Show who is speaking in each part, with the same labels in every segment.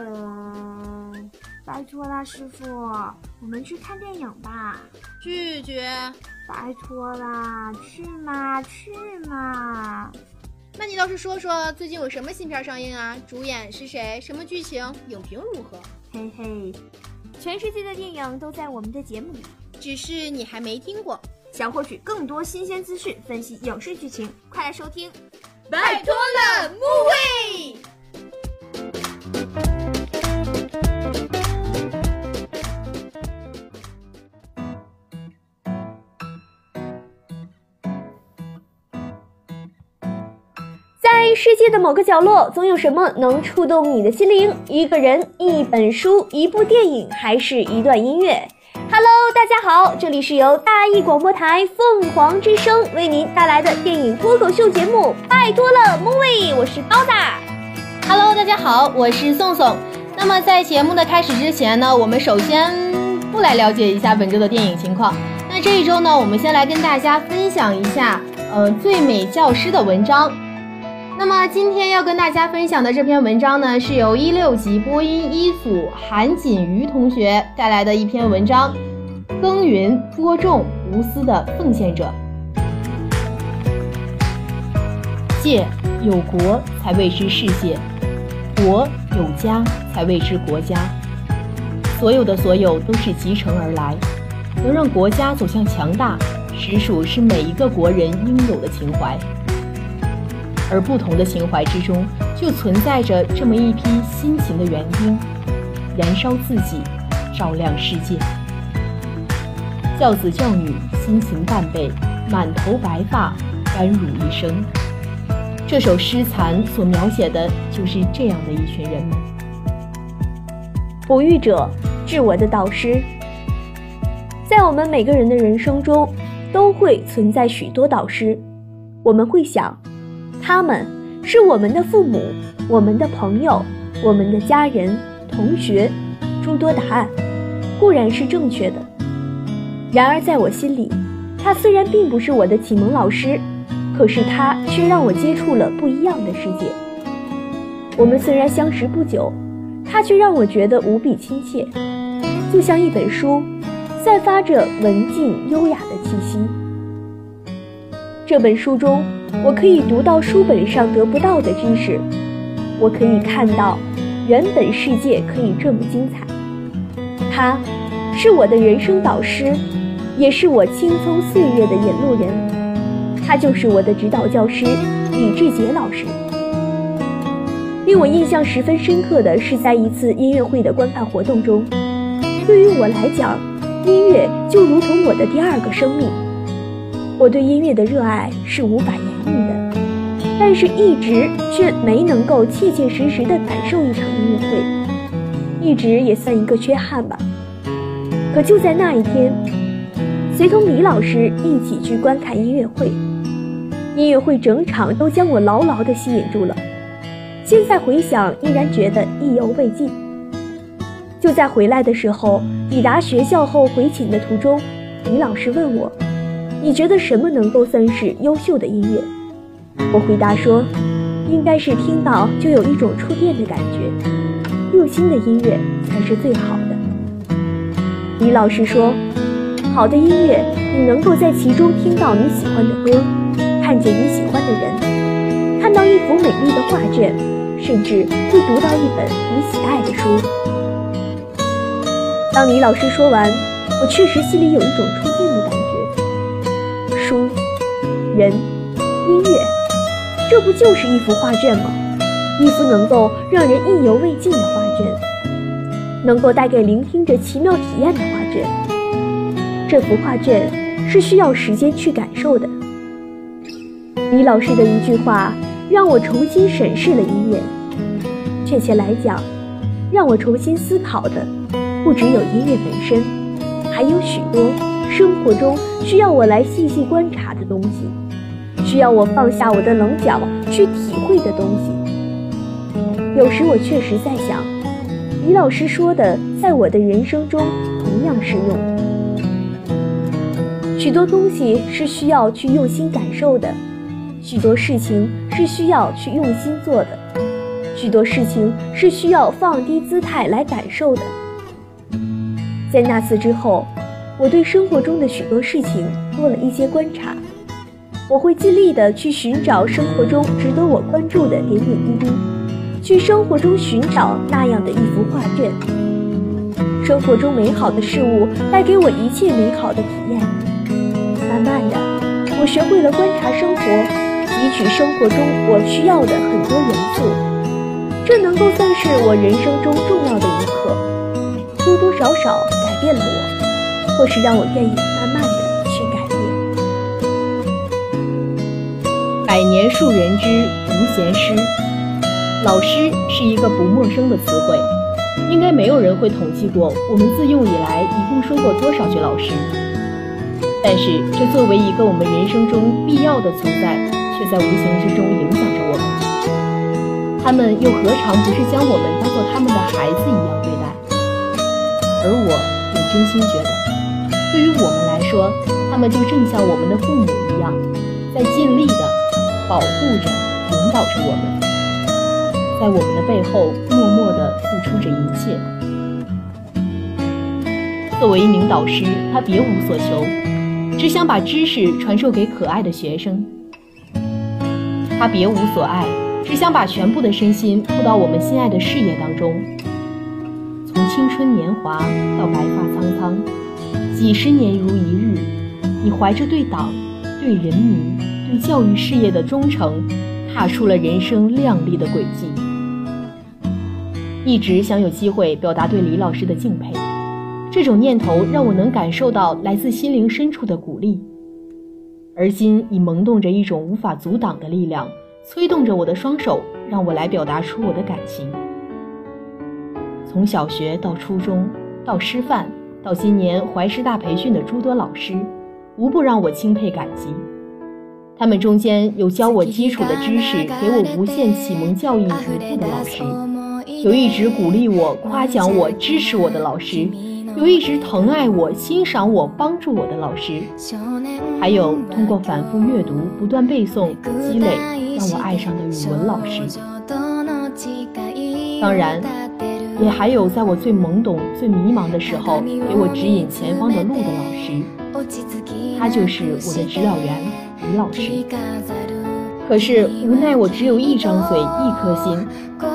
Speaker 1: 嗯，拜托啦，师傅，我们去看电影吧。
Speaker 2: 拒绝。
Speaker 1: 拜托啦，去嘛去嘛。
Speaker 2: 那你倒是说说，最近有什么新片上映啊？主演是谁？什么剧情？影评如何？
Speaker 1: 嘿嘿，全世界的电影都在我们的节目里，
Speaker 2: 只是你还没听过。
Speaker 1: 想获取更多新鲜资讯，分析影视剧情，快来收听！
Speaker 2: 拜托了，木卫。
Speaker 3: 世界的某个角落，总有什么能触动你的心灵。一个人，一本书，一部电影，还是一段音乐。Hello，大家好，这里是由大艺广播台凤凰之声为您带来的电影脱口秀节目。拜托了，movie，我是包子。
Speaker 2: Hello，大家好，我是宋宋。那么在节目的开始之前呢，我们首先不来了解一下本周的电影情况。那这一周呢，我们先来跟大家分享一下，呃，最美教师的文章。那么今天要跟大家分享的这篇文章呢，是由一六级播音一组韩锦瑜同学带来的一篇文章，《耕耘播种无私的奉献者》。界有国才谓之世界，国有家才谓之国家。所有的所有都是集成而来，能让国家走向强大，实属是每一个国人应有的情怀。而不同的情怀之中，就存在着这么一批辛勤的园丁，燃烧自己，照亮世界。教子教女辛勤半辈，满头白发，甘汝一生。这首诗残所描写的就是这样的一群人们。
Speaker 3: 哺育者，是我的导师。在我们每个人的人生中，都会存在许多导师。我们会想。他们是我们的父母，我们的朋友，我们的家人、同学，诸多答案固然是正确的。然而，在我心里，他虽然并不是我的启蒙老师，可是他却让我接触了不一样的世界。我们虽然相识不久，他却让我觉得无比亲切，就像一本书，散发着文静优雅的气息。这本书中。我可以读到书本上得不到的知识，我可以看到原本世界可以这么精彩。他，是我的人生导师，也是我青葱岁月的引路人。他就是我的指导教师李志杰老师。令我印象十分深刻的是，在一次音乐会的观看活动中，对于我来讲，音乐就如同我的第二个生命。我对音乐的热爱是无法言的，但是一直却没能够切切实实的感受一场音乐会，一直也算一个缺憾吧。可就在那一天，随同李老师一起去观看音乐会，音乐会整场都将我牢牢的吸引住了。现在回想，依然觉得意犹未尽。就在回来的时候，抵达学校后回寝的途中，李老师问我。你觉得什么能够算是优秀的音乐？我回答说，应该是听到就有一种触电的感觉，用心的音乐才是最好的。李老师说，好的音乐，你能够在其中听到你喜欢的歌，看见你喜欢的人，看到一幅美丽的画卷，甚至会读到一本你喜爱的书。当李老师说完，我确实心里有一种触电的感觉。书、人、音乐，这不就是一幅画卷吗？一幅能够让人意犹未尽的画卷，能够带给聆听者奇妙体验的画卷。这幅画卷是需要时间去感受的。李老师的一句话让我重新审视了音乐，确切来讲，让我重新思考的不只有音乐本身，还有许多。生活中需要我来细细观察的东西，需要我放下我的棱角去体会的东西。有时我确实在想，李老师说的，在我的人生中同样适用。许多东西是需要去用心感受的，许多事情是需要去用心做的，许多事情是需要放低姿态来感受的。在那次之后，我对生活中的许多事情多了一些观察。我会尽力的去寻找生活中值得我关注的点点滴滴，去生活中寻找那样的一幅画卷。生活中美好的事物带给我一切美好的体验。慢慢的，我学会了观察生活，汲取生活中我需要的很多元素。这能够算是我人生中重要的一课，多多少少改变了我，或是让我愿意慢慢的。
Speaker 2: 百年树人之无闲师，老师是一个不陌生的词汇，应该没有人会统计过我们自用以来一共说过多少句老师。但是，这作为一个我们人生中必要的存在，却在无形之中影响着我们。他们又何尝不是将我们当做他们的孩子一样对待？而我也真心觉得，对于我们来说，他们就正像我们的父母一样，在尽力的。保护着，引导着我们，在我们的背后默默地付出着一切。作为一名导师，他别无所求，只想把知识传授给可爱的学生。他别无所爱，只想把全部的身心扑到我们心爱的事业当中。从青春年华到白发苍苍，几十年如一日，你怀着对党、对人民。对教育事业的忠诚，踏出了人生亮丽的轨迹。一直想有机会表达对李老师的敬佩，这种念头让我能感受到来自心灵深处的鼓励。而今已萌动着一种无法阻挡的力量，催动着我的双手，让我来表达出我的感情。从小学到初中，到师范，到今年怀师大培训的诸多老师，无不让我钦佩感激。他们中间有教我基础的知识，给我无限启蒙教育足步的老师；有一直鼓励我、夸奖我、支持我的老师；有一直疼爱我、欣赏我、帮助我的老师；还有通过反复阅读、不断背诵积累，让我爱上的语文老师。当然，也还有在我最懵懂、最迷茫的时候，给我指引前方的路的老师。他就是我的指导员。李老师，可是无奈我只有一张嘴，一颗心，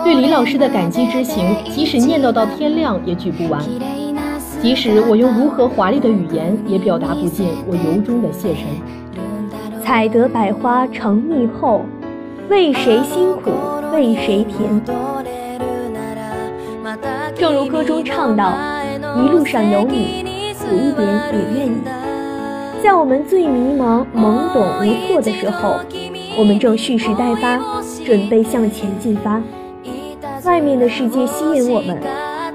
Speaker 2: 对李老师的感激之情，即使念叨到天亮也举不完；即使我用如何华丽的语言，也表达不尽我由衷的谢忱。
Speaker 3: 采得百花成蜜后，为谁辛苦为谁甜？正如歌中唱到：“一路上有你，苦一点也愿意。”在我们最迷茫、懵懂无措的时候，我们正蓄势待发，准备向前进发。外面的世界吸引我们，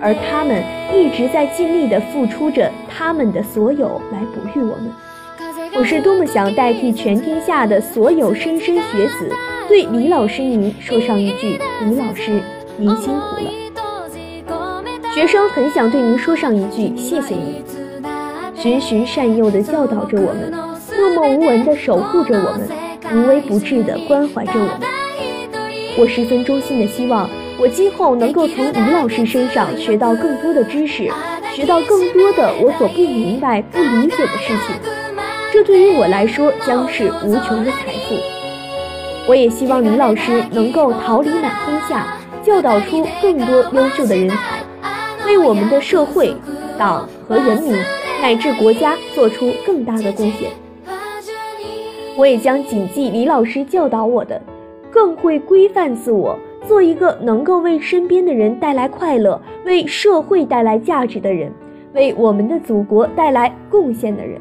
Speaker 3: 而他们一直在尽力地付出着他们的所有来哺育我们。我是多么想代替全天下的所有莘莘学子，对李老师您说上一句：“李老师，您辛苦了。”学生很想对您说上一句：“谢谢你。”循循善诱地教导着我们，默默无闻地守护着我们，无微不至地关怀着我们。我十分衷心地希望，我今后能够从李老师身上学到更多的知识，学到更多的我所不明白、不理解的事情。这对于我来说将是无穷的财富。我也希望李老师能够桃李满天下，教导出更多优秀的人才，为我们的社会、党和人民。乃至国家做出更大的贡献，我也将谨记李老师教导我的，更会规范自我，做一个能够为身边的人带来快乐、为社会带来价值的人，为我们的祖国带来贡献的人。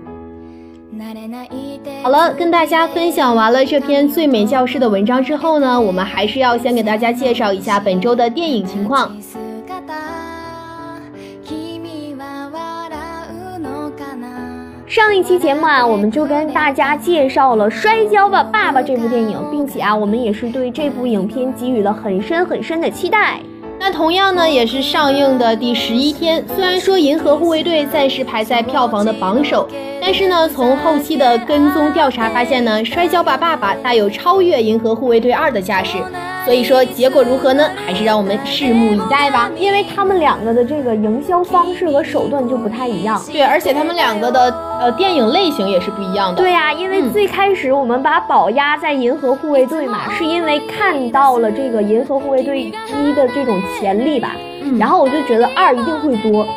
Speaker 2: 好了，跟大家分享完了这篇最美教师的文章之后呢，我们还是要先给大家介绍一下本周的电影情况。
Speaker 3: 上一期节目啊，我们就跟大家介绍了《摔跤吧，爸爸》这部电影，并且啊，我们也是对这部影片给予了很深很深的期待。
Speaker 2: 那同样呢，也是上映的第十一天，虽然说《银河护卫队》暂时排在票房的榜首，但是呢，从后期的跟踪调查发现呢，《摔跤吧，爸爸》大有超越《银河护卫队二》的架势。所以说结果如何呢？还是让我们拭目以待吧。
Speaker 3: 因为他们两个的这个营销方式和手段就不太一样。
Speaker 2: 对，而且他们两个的呃电影类型也是不一样的。
Speaker 3: 对呀、因为最开始我们把宝押在银河护卫队嘛，是因为看到了这个银河护卫队一的这种潜力吧，然后我就觉得二一定会多。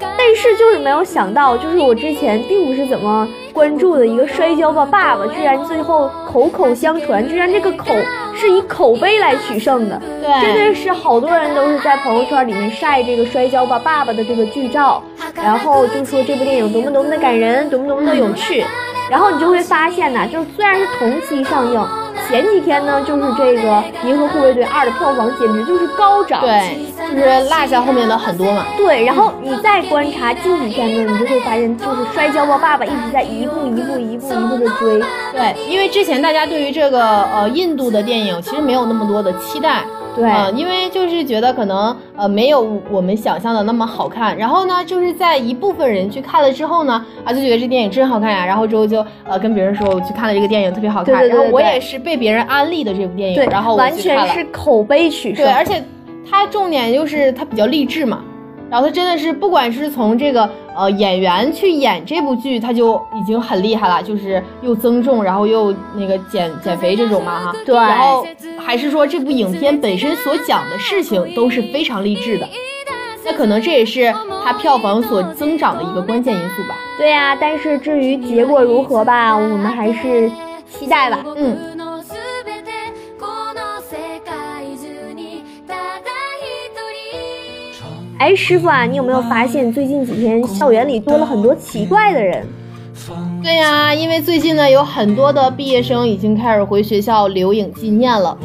Speaker 3: 但是就是没有想到，就是我之前并不是怎么关注的一个摔跤吧爸爸，居然最后口口相传，居然这个口是以口碑来取胜的。
Speaker 2: 对
Speaker 3: 真的是好多人都是在朋友圈里面晒这个摔跤吧爸爸的这个剧照，然后就说这部电影多么多么的感人，多么多么的有趣。然后你就会发现呐，就是虽然是同期上映，前几天呢，就是这个《银河护卫队二》的票房简直就是高涨。
Speaker 2: 对，就是落下后面的很多嘛。
Speaker 3: 对，然后你再观察近几天呢，你就会发现，就是《摔跤吧，爸爸》一直在一步一步、一步一步的追。
Speaker 2: 对，因为之前大家对于这个呃印度的电影其实没有那么多的期待。
Speaker 3: 对。
Speaker 2: 嗯、因为就是觉得可能呃没有我们想象的那么好看，然后呢，就是在一部分人去看了之后呢，啊就觉得这电影真好看呀，然后之后就呃跟别人说我去看了这个电影特别好看，
Speaker 3: 对对对
Speaker 2: 然后我也是被别人安利的这部电影，然后
Speaker 3: 完全是口碑取胜。
Speaker 2: 对，而且它重点就是它比较励志嘛，然后它真的是不管是从这个呃演员去演这部剧，他就已经很厉害了，就是又增重，然后又那个减减肥这种嘛哈。
Speaker 3: 对
Speaker 2: 然后还是说这部影片本身所讲的事情都是非常励志的，那可能这也是它票房所增长的一个关键因素吧。
Speaker 3: 对呀、但是至于结果如何吧，我们还是期待吧。
Speaker 2: 嗯。
Speaker 3: 哎，师傅啊，你有没有发现最近几天校园里多了很多奇怪的人？
Speaker 2: 对呀、因为最近呢有很多的毕业生已经开始回学校留影纪念了。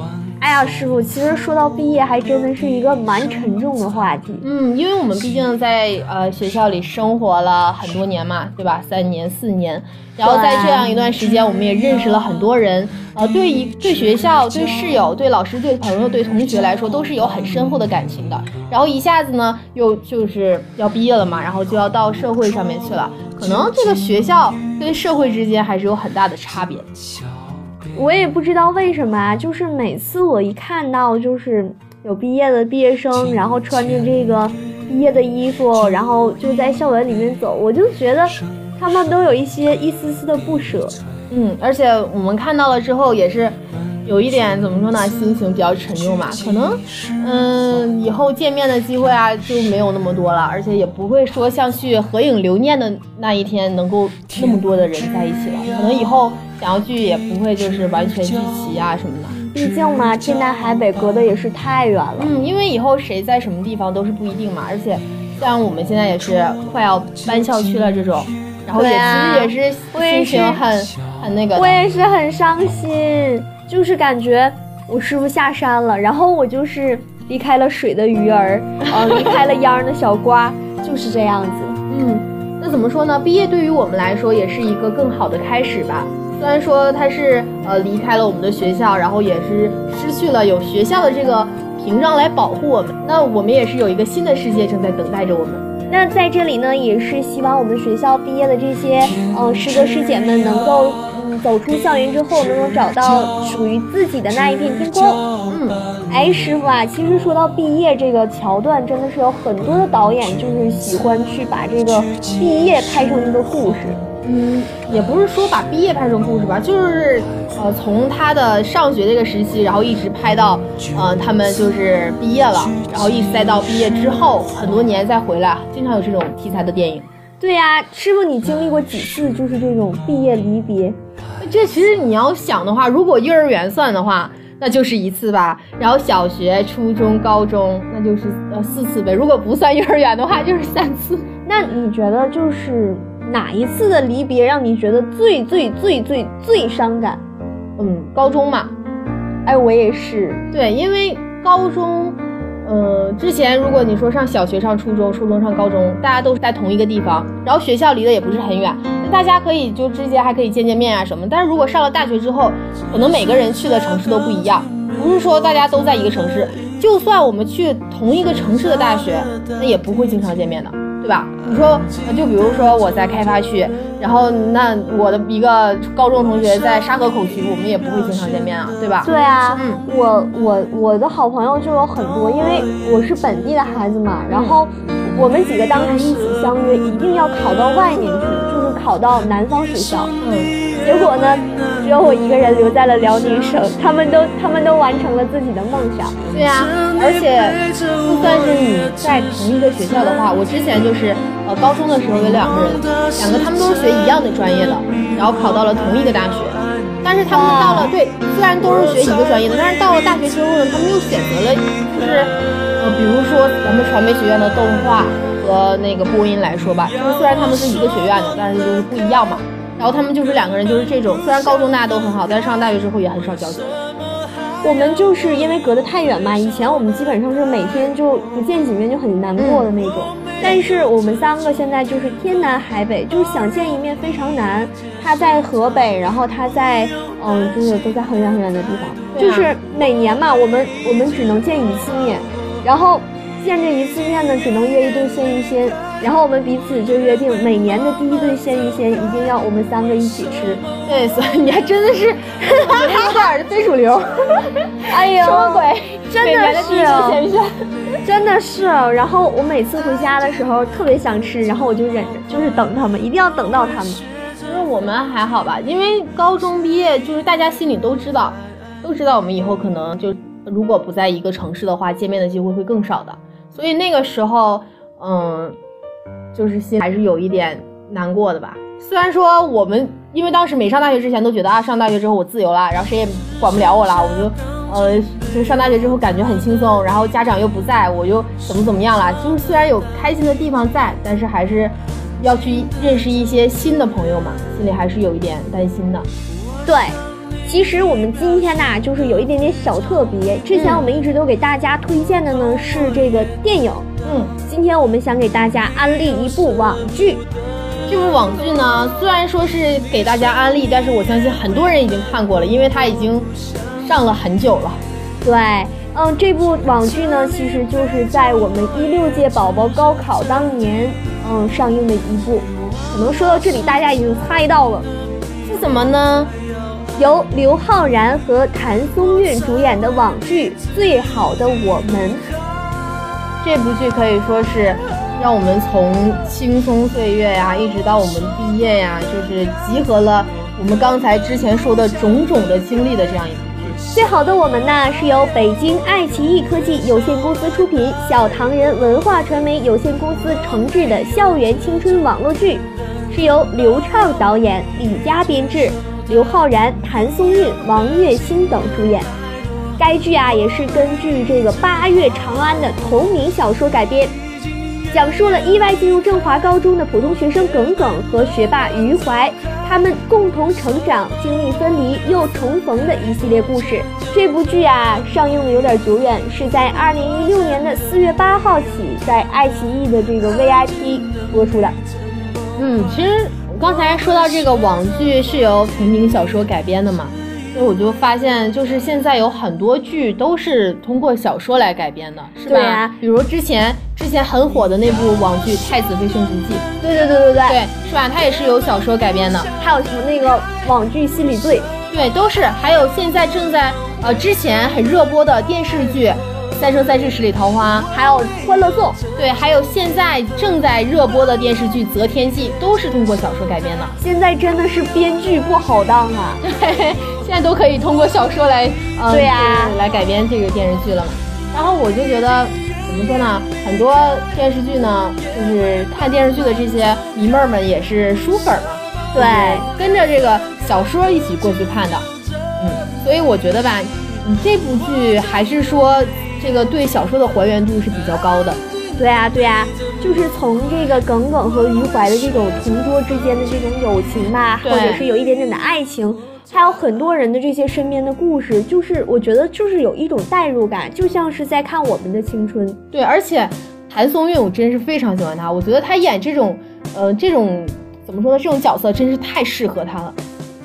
Speaker 3: 哎呀，师傅，其实说到毕业，还真的是一个蛮沉重的话题。
Speaker 2: 嗯，因为我们毕竟在呃学校里生活了很多年嘛，对吧？三年四年，然后在这样一段时间，我们也认识了很多人。呃，对一对学校、对室友、对老师、对朋友、对同学来说，都是有很深厚的感情的。然后一下子呢，又就是要毕业了嘛，然后就要到社会上面去了。可能这个学校跟社会之间还是有很大的差别。
Speaker 3: 我也不知道为什么啊，就是每次我一看到就是有毕业的毕业生，然后穿着这个毕业的衣服，然后就在校园里面走，我就觉得他们都有一些一丝丝的不舍。
Speaker 2: 嗯，而且我们看到了之后也是有一点怎么说呢，心情比较沉重吧。可能，嗯，以后见面的机会啊就没有那么多了，而且也不会说像去合影留念的那一天能够那么多的人在一起了。可能以后想要聚也不会就是完全聚齐啊什么的。
Speaker 3: 毕竟嘛，天南海北隔的也是太远了。
Speaker 2: 嗯，因为以后谁在什么地方都是不一定嘛，而且像我们现在也是快要搬校区了这种，然后也、
Speaker 3: 啊
Speaker 2: 其实也是心情很很那个。
Speaker 3: 我也是很伤心，就是感觉我师傅下山了，然后我就是离开了水的鱼儿，呃，离开了秧儿的小瓜，就是这样子。
Speaker 2: 嗯，那怎么说呢？毕业对于我们来说也是一个更好的开始吧。虽然说他是呃离开了我们的学校，然后也是失去了有学校的这个屏障来保护我们，那我们也是有一个新的世界正在等待着我们。
Speaker 3: 那在这里呢，也是希望我们学校毕业的这些呃师哥师姐们能够嗯走出校园之后，能够找到属于自己的那一片天空。
Speaker 2: 嗯，
Speaker 3: 哎，师傅啊，其实说到毕业这个桥段，真的是有很多的导演就是喜欢去把这个毕业拍成一个故事。
Speaker 2: 嗯，也不是说把毕业拍成故事吧，就是呃从他的上学这个时期，然后一直拍到呃他们就是毕业了，然后一直再到毕业之后很多年再回来，经常有这种题材的电影。
Speaker 3: 对呀、师傅，你经历过几次就是这种毕业离别？
Speaker 2: 这其实你要想的话，如果幼儿园算的话，那就是一次吧。然后小学、初中、高中，那就是呃四次呗。如果不算幼儿园的话，就是三次。
Speaker 3: 那你觉得就是哪一次的离别让你觉得最最最最最伤感？
Speaker 2: 嗯，高中嘛，
Speaker 3: 哎，我也是。
Speaker 2: 对，因为高中，嗯，之前如果你说上小学、上初中、初中上高中，大家都是在同一个地方，然后学校离得也不是很远，那大家可以就之间还可以见见面啊什么。但是如果上了大学之后，可能每个人去的城市都不一样，不是说大家都在一个城市，就算我们去同一个城市的大学，那也不会经常见面的。对吧？你说，就比如说我在开发区，然后那我的一个高中同学在沙河口区，我们也不会经常见面啊，对吧？
Speaker 3: 对啊，
Speaker 2: 嗯
Speaker 3: 我我我的好朋友就有很多，因为我是本地的孩子嘛，然后我们几个当时一起相约，一定要考到外面去，就是考到南方学校。
Speaker 2: 嗯。
Speaker 3: 结果呢，只有我一个人留在了辽宁省，他们都他们都完成了自己的梦想。
Speaker 2: 对呀、而且就算是你在同一个学校的话，我之前就是呃高中的时候有两个人，两个他们都是学一样的专业的，然后考到了同一个大学，但是他们到了对，虽然都是学一个专业的，但是到了大学之后呢，他们又选择了就是呃比如说咱们传媒学院的动画和那个播音来说吧，就是虽然他们是一个学院的，但是就是不一样嘛。然后他们就是两个人，就是这种，虽然高中大家都很好，但是上大学之后也很少交流。
Speaker 3: 我们就是因为隔得太远嘛，以前我们基本上是每天就不见几面就很难过的那种。但是我们三个现在就是天南海北，就是想见一面非常难。他在河北，然后他在嗯，就是都在很远很远的地方。就是每年嘛，我们我们只能见一次面，然后见这一次面呢，只能约一顿鲜芋仙。然后我们彼此就约定，每年的第一顿鲜芋仙一定要我们三个一起吃。
Speaker 2: 对，所以你还真的是 有点儿非主流。
Speaker 3: 哎呦，
Speaker 2: 什么鬼？
Speaker 3: 真的是啊
Speaker 2: 顿鲜芋仙
Speaker 3: 真的是，然后我每次回家的时候特别想吃，然后我就忍着，就是等他们，一定要等到他们。
Speaker 2: 其实我们还好吧，因为高中毕业，就是大家心里都知道，都知道我们以后可能就如果不在一个城市的话，见面的机会会更少的。所以那个时候，嗯，就是心还是有一点难过的吧。虽然说我们因为当时没上大学之前都觉得啊，上大学之后我自由了，然后谁也管不了我了，我就呃，就上大学之后感觉很轻松，然后家长又不在，我就怎么怎么样了。就是虽然有开心的地方在，但是还是要去认识一些新的朋友嘛，心里还是有一点担心的。
Speaker 3: 对，其实我们今天呐、就是有一点点小特别。之前
Speaker 2: 嗯
Speaker 3: 我们一直都给大家推荐的呢是这个电影，
Speaker 2: 嗯，
Speaker 3: 今天我们想给大家安利一部网剧。
Speaker 2: 这部网剧呢，虽然说是给大家安利，但是我相信很多人已经看过了，因为它已经上了很久了。
Speaker 3: 对，嗯，这部网剧呢，其实就是在我们一六届宝宝高考当年，嗯，上映的一部。可能说到这里，大家已经猜到了。
Speaker 2: 是什么呢？
Speaker 3: 由刘昊然和谭松韵主演的网剧《最好的我们》。
Speaker 2: 这部剧可以说是让我们从青葱岁月呀，一直到我们毕业呀，就是集合了我们刚才之前说的种种的经历的这样一部剧。
Speaker 3: 最好的我们呢，是由北京爱奇艺科技有限公司出品，小唐人文化传媒有限公司承制的校园青春网络剧，是由刘畅导演，李佳编制，刘昊然、谭松韵、王栎鑫等主演。该剧啊，也是根据这个八月长安的同名小说改编，讲述了意外进入振华高中的普通学生耿耿和学霸余淮，他们共同成长、经历分离又重逢的一系列故事。这部剧啊，上映的有点久远，是在二零一六年的四月八号起，在爱奇艺的这个 VIP 播出的。
Speaker 2: 嗯，其实刚才说到这个网剧是由同名小说改编的嘛，所以我就发现，就是现在有很多剧都是通过小说来改编的，是吧？比如之前之前很火的那部网剧《太子妃升职记》，
Speaker 3: 对对对对对，
Speaker 2: 对，是吧？它也是由小说改编的。
Speaker 3: 还有什么那个网剧《心理罪》，
Speaker 2: 对，都是。还有现在正在呃之前很热播的电视剧《三生三世十里桃花》，
Speaker 3: 还有《欢乐颂》。
Speaker 2: 对，还有现在正在热播的电视剧《择天记》，都是通过小说改编的。
Speaker 3: 现在真的是编剧不好当啊！
Speaker 2: 对，现在都可以通过小说来，呃，
Speaker 3: 对呀
Speaker 2: 就是来改编这个电视剧了嘛。然后我就觉得，怎么说呢？很多电视剧呢，就是看电视剧的这些迷妹儿们也是书粉嘛，
Speaker 3: 对
Speaker 2: 就是跟着这个小说一起过去看的。嗯，所以我觉得吧，你这部剧还是说这个对小说的还原度是比较高的。
Speaker 3: 对啊，对啊，就是从这个耿耿和余淮的这种同桌之间的这种友情吧，或者是有一点点的爱情，还有很多人的这些身边的故事，就是我觉得就是有一种代入感，就像是在看我们的青春。
Speaker 2: 对，而且谭松韵我真是非常喜欢她，我觉得她演这种，呃，这种怎么说呢？这种角色真是太适合她了。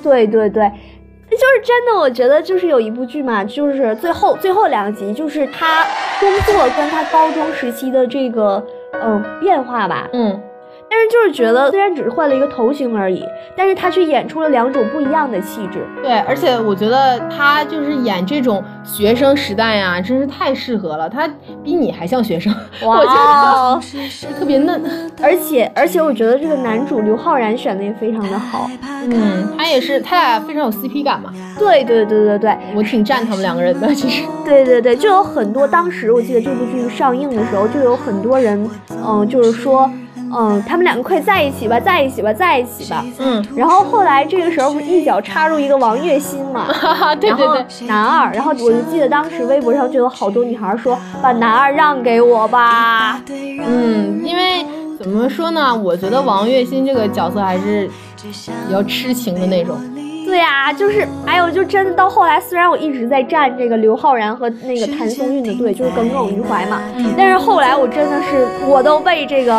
Speaker 3: 对对对，就是真的，我觉得就是有一部剧嘛，就是最后最后两集，就是他工作跟他高中时期的这个嗯变化吧。
Speaker 2: 嗯，
Speaker 3: 但是就是觉得虽然只是换了一个头型而已，但是他却演出了两种不一样的气质。
Speaker 2: 对，而且我觉得他就是演这种学生时代呀、真是太适合了。他比你还像学生，我觉
Speaker 3: 哇
Speaker 2: 得 特别嫩。
Speaker 3: 而且而且我觉得这个男主刘昊然选的也非常的好。
Speaker 2: 嗯，他也是，他俩非常有 CP 感嘛。
Speaker 3: 对对对对对
Speaker 2: 我挺赞他们两个人的，其实。
Speaker 3: 对对对，就有很多当时我记得这部剧上映的时候，就有很多人，嗯、就是说，嗯、他们两个快在一起吧，在一起吧，在一起吧。
Speaker 2: 嗯，
Speaker 3: 然后后来这个时候不是一脚插入一个王栎鑫嘛，
Speaker 2: 对
Speaker 3: 然后
Speaker 2: 对对。
Speaker 3: 男二，然后我就记得当时微博上就有好多女孩说把男二让给我吧。
Speaker 2: 嗯，因为怎么说呢？我觉得王栎鑫这个角色还是比较痴情的那种。
Speaker 3: 对呀、就是哎呦，就真的到后来，虽然我一直在站这个刘昊然和那个谭松韵的队，就是耿耿于怀嘛，但是后来我真的是我都被这个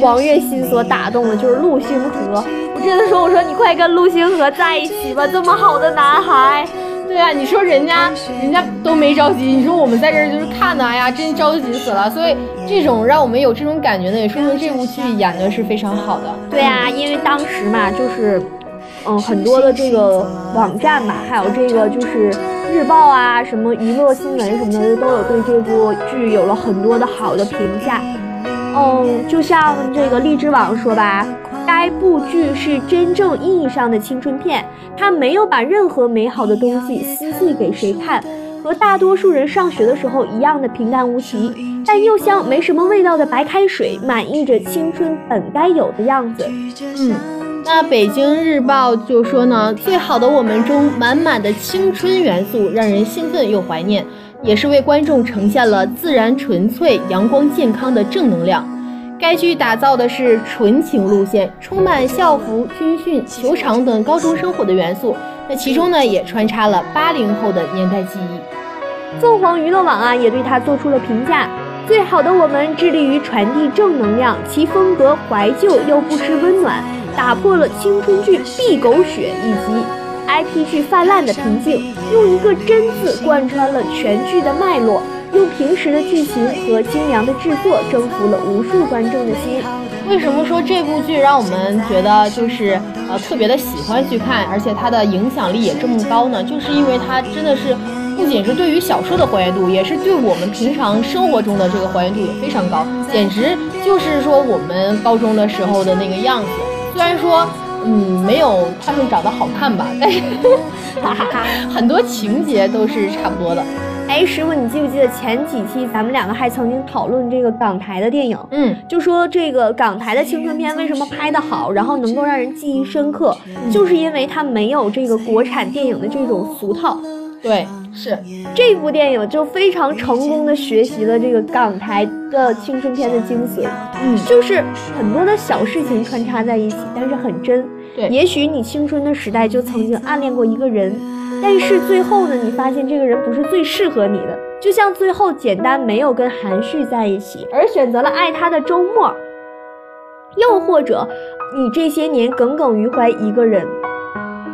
Speaker 3: 王栎鑫所打动了，就是陆星河，我真的说，我说你快跟陆星河在一起吧，这么好的男孩。
Speaker 2: 对啊，你说人家人家都没着急，你说我们在这儿就是看的，哎呀，真着急死了。所以这种让我们有这种感觉呢，也说明这部剧演的是非常好的。
Speaker 3: 对呀、因为当时嘛，就是，嗯，很多的这个网站嘛，还有这个就是日报啊，什么娱乐新闻什么的，都有对这部剧有了很多的好的评价。嗯，就像这个荔枝网说吧，该部剧是真正意义上的青春片，它没有把任何美好的东西私寄给谁看，和大多数人上学的时候一样的平淡无奇，但又像没什么味道的白开水，满溢着青春本该有的样子。
Speaker 2: 嗯，那北京日报就说呢，最好的我们中满满的青春元素，让人兴奋又怀念，也是为观众呈现了自然纯粹、阳光健康的正能量。该剧打造的是纯情路线，充满校服、军训、球场等高中生活的元素。那其中呢，也穿插了八零后的年代记忆。
Speaker 3: 凤凰娱乐网啊也对他做出了评价。最好的我们致力于传递正能量，其风格怀旧又不失温暖，打破了青春剧必狗血以及 IP 剧泛滥的瓶颈，用一个“真”字贯穿了全剧的脉络，用平实的剧情和精良的制作征服了无数观众的心。
Speaker 2: 为什么说这部剧让我们觉得就是呃特别的喜欢去看，而且它的影响力也这么高呢？就是因为它真的是不仅是对于小说的还原度，也是对我们平常生活中的这个还原度也非常高，简直就是说我们高中的时候的那个样子。虽然说嗯没有他们长得好看吧，但是
Speaker 3: 哈哈哈。
Speaker 2: 很多情节都是差不多的。
Speaker 3: 哎，师傅，你记不记得前几期咱们两个还曾经讨论这个港台的电影？
Speaker 2: 嗯，
Speaker 3: 就说这个港台的青春片为什么拍得好，然后能够让人记忆深刻，就是因为它没有这个国产电影的这种俗套。
Speaker 2: 对，是，
Speaker 3: 这部电影就非常成功的学习了这个港台的青春片的精髓，
Speaker 2: 嗯，
Speaker 3: 就是很多的小事情穿插在一起，但是很真。
Speaker 2: 对
Speaker 3: 也许你青春的时代就曾经暗恋过一个人，但是最后呢，你发现这个人不是最适合你的，就像最后简单没有跟韩旭在一起，而选择了爱他的周末。又或者，你这些年耿耿于怀一个人，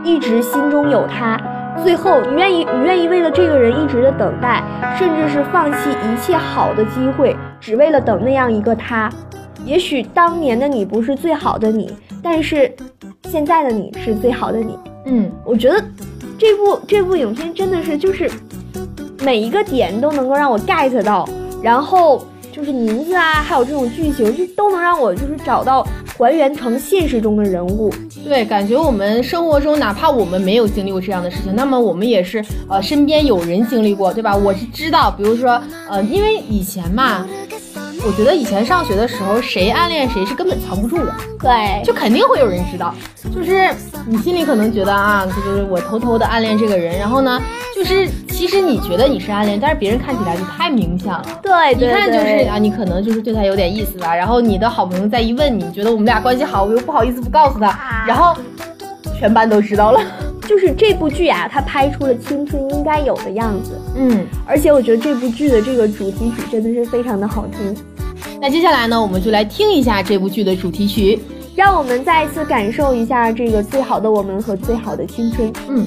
Speaker 3: 一直心中有他，最后你愿意你愿意为了这个人一直的等待，甚至是放弃一切好的机会，只为了等那样一个他。也许当年的你不是最好的你，但是现在的你是最好的你。
Speaker 2: 嗯，
Speaker 3: 我觉得这部这部影片真的是就是每一个点都能够让我 get 到，然后就是名字啊，还有这种剧情，就都能让我就是找到还原成现实中的人物。
Speaker 2: 对，感觉我们生活中，哪怕我们没有经历过这样的事情，那么我们也是呃身边有人经历过，对吧？我是知道，比如说呃，因为以前嘛，我觉得以前上学的时候，谁暗恋谁是根本藏不住的，
Speaker 3: 对，
Speaker 2: 就肯定会有人知道。就是你心里可能觉得啊，就是我偷偷的暗恋这个人，然后呢，就是其实你觉得你是暗恋，但是别人看起来就太明显了。
Speaker 3: 对对
Speaker 2: 一看就是啊，你可能就是对他有点意思吧。然后你的好朋友再一问你，觉得我们俩关系好，我又不好意思不告诉他，然后全班都知道了。
Speaker 3: 就是这部剧啊，它拍出了青春应该有的样子，
Speaker 2: 嗯，
Speaker 3: 而且我觉得这部剧的这个主题曲真的是非常的好听，
Speaker 2: 那接下来呢，我们就来听一下这部剧的主题曲。
Speaker 3: 让我们再一次感受一下这个最好的我们和最好的青春。
Speaker 2: 嗯。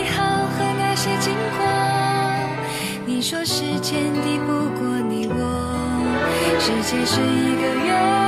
Speaker 4: 说时间抵不过你我，世界是一个圆。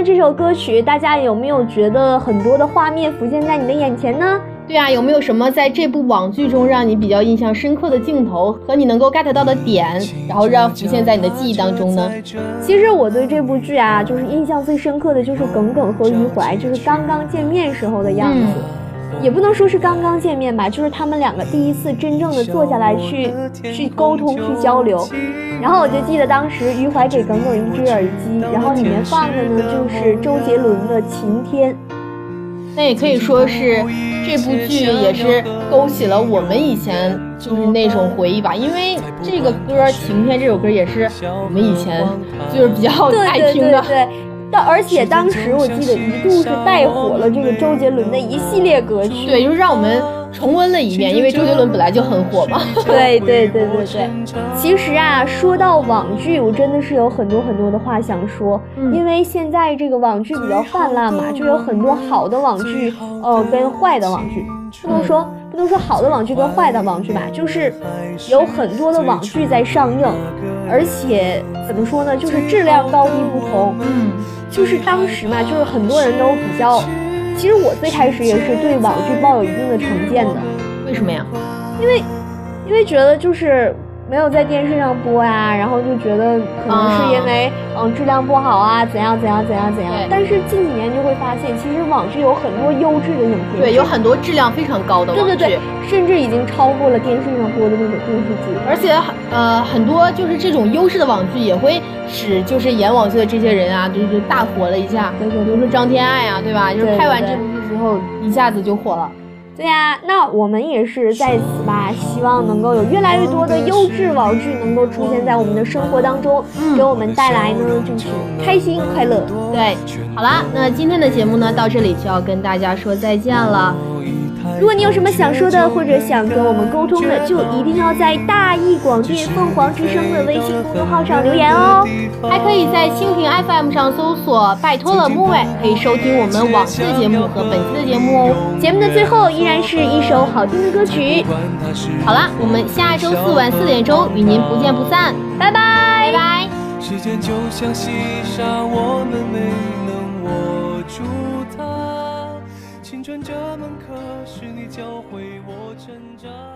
Speaker 4: 了这
Speaker 3: 首歌曲，大家有没有觉得很多的画面浮现在你的眼前呢？
Speaker 2: 对啊，有没有什么在这部网剧中让你比较印象深刻的镜头和你能够 get 到的点，然后让浮现在你的记忆当中呢？
Speaker 3: 其实我对这部剧啊，就是印象最深刻的就是耿耿和余淮，就是刚刚见面时候的样子。也不能说是刚刚见面吧，就是他们两个第一次真正的坐下来去去沟通、去交流。然后我就记得当时余淮给耿耿一只耳机，然后里面放的呢就是周杰伦的《晴天》。
Speaker 2: 那也可以说是这部剧也是勾起了我们以前就是那种回忆吧，因为这个歌《晴天》这首歌也是我们以前就是比较爱听的。
Speaker 3: 对对。但而且当时我记得一度是带火了这个周杰伦的一系列歌曲。
Speaker 2: 对，就是让我们重温了一遍，因为周杰伦本来就很火嘛。
Speaker 3: 对对对对对。其实啊，说到网剧，我真的是有很多很多的话想说，因为现在这个网剧比较泛滥嘛，就有很多好的网剧，呃，跟坏的网剧，不能说不能说好的网剧跟坏的网剧吧，就是有很多的网剧在上映，而且怎么说呢，就是质量高低不同。
Speaker 2: 嗯，
Speaker 3: 就是当时嘛，就是很多人都比较。其实我最开始也是对网剧抱有一定的成见的，
Speaker 2: 为什么呀？
Speaker 3: 因为，因为觉得就是没有在电视上播呀，然后就觉得可能是因为嗯质量不好啊，怎样怎样怎样怎样。但是近几年就会发现，其实网剧有很多优质的影片，
Speaker 2: 对，有很多质量非常高的
Speaker 3: 网剧，对对对，甚至已经超过了电视上播的那种电视剧。
Speaker 2: 而且呃很多就是这种优质的网剧也会使就是演网剧的这些人啊，就是大火了一下。
Speaker 3: 对对，
Speaker 2: 比如说张天爱啊，对吧？就是拍完这部剧之后一下子就火了。
Speaker 3: 对呀，那我们也是在此吧，希望能够有越来越多的优质网剧能够出现在我们的生活当中，给我们带来呢就是开心快乐。
Speaker 2: 对，好啦，那今天的节目呢到这里就要跟大家说再见了。
Speaker 3: 如果你有什么想说的，或者想跟我们沟通的，就一定要在大义广电凤凰之声的微信公众号上留言哦。
Speaker 2: 还可以在蜻蜓 FM 上搜索“拜托了木伟”，可以收听我们往期的节目和本期的节目哦。
Speaker 3: 节目的最后依然是一首好听的歌曲。
Speaker 2: 好啦，我们下周四晚四点钟与您不见不散，
Speaker 3: 拜拜
Speaker 2: 拜拜。
Speaker 5: 时间就像细沙，我们没教会我成长。